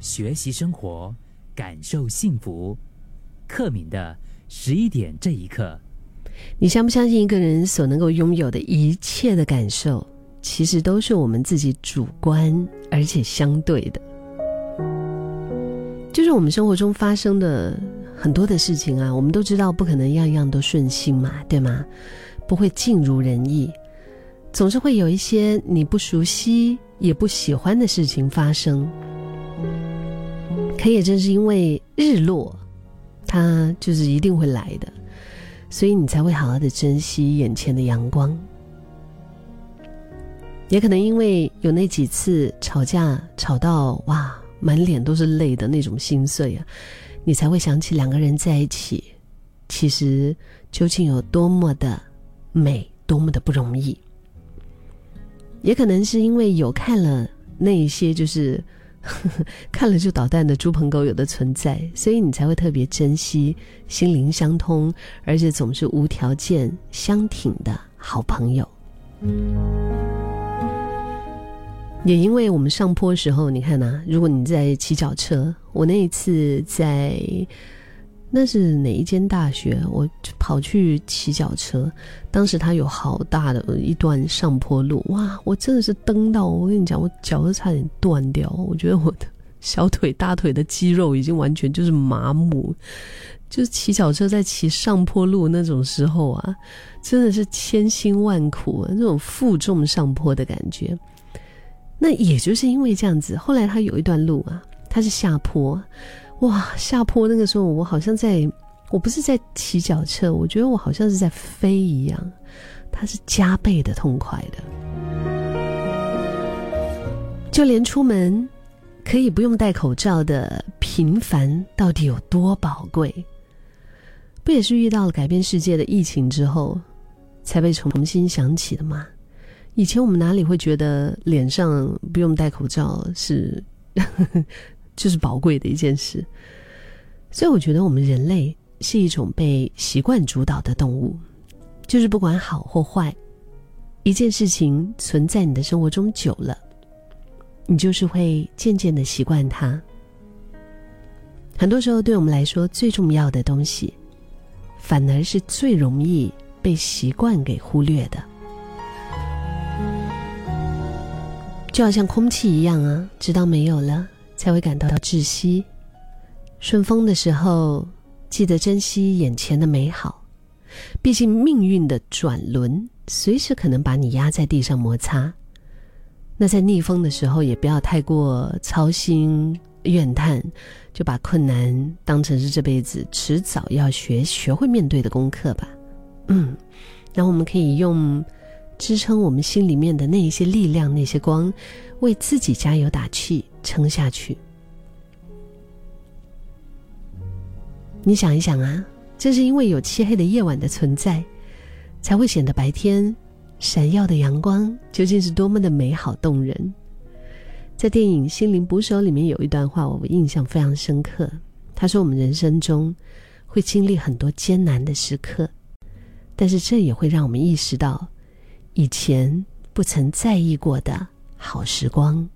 学习生活，感受幸福。克敏的十一点这一刻，你相不相信一个人所能够拥有的一切的感受，其实都是我们自己主观而且相对的。就是我们生活中发生的很多的事情啊，我们都知道不可能样样都顺心嘛，对吗？不会尽如人意，总是会有一些你不熟悉也不喜欢的事情发生。可也正是因为日落，它就是一定会来的，所以你才会好好的珍惜眼前的阳光。也可能因为有那几次吵架，吵到哇。满脸都是泪的那种心碎啊，你才会想起两个人在一起，其实究竟有多么的美，多么的不容易。也可能是因为有看了那一些，就是 看了就捣蛋的猪朋狗友的存在，所以你才会特别珍惜心灵相通，而且总是无条件相挺的好朋友。也因为我们上坡时候，你看呐，如果你在骑脚车，我那一次在那是哪一间大学，我跑去骑脚车，当时它有好大的一段上坡路，哇，我真的是蹬到，我跟你讲，我脚都差点断掉，我觉得我的小腿、大腿的肌肉已经完全就是麻木，就是骑脚车在骑上坡路那种时候啊，真的是千辛万苦，那种负重上坡的感觉。那也就是因为这样子，后来他有一段路啊，他是下坡，哇，下坡那个时候我好像在，我不是在骑脚车，我觉得我好像是在飞一样，它是加倍的痛快的，就连出门可以不用戴口罩的平凡到底有多宝贵，不也是遇到了改变世界的疫情之后，才被重新想起的吗？以前我们哪里会觉得脸上不用戴口罩是，就是宝贵的一件事？所以我觉得我们人类是一种被习惯主导的动物，就是不管好或坏，一件事情存在你的生活中久了，你就是会渐渐的习惯它。很多时候，对我们来说最重要的东西，反而是最容易被习惯给忽略的。就好像空气一样啊，直到没有了，才会感到窒息。顺风的时候，记得珍惜眼前的美好。毕竟命运的转轮，随时可能把你压在地上摩擦。那在逆风的时候，也不要太过操心怨叹，就把困难当成是这辈子迟早要学学会面对的功课吧。嗯，然后我们可以用。支撑我们心里面的那一些力量，那些光，为自己加油打气，撑下去。你想一想啊，正是因为有漆黑的夜晚的存在，才会显得白天闪耀的阳光究竟是多么的美好动人。在电影《心灵捕手》里面有一段话，我印象非常深刻。他说：“我们人生中会经历很多艰难的时刻，但是这也会让我们意识到。”以前不曾在意过的好时光。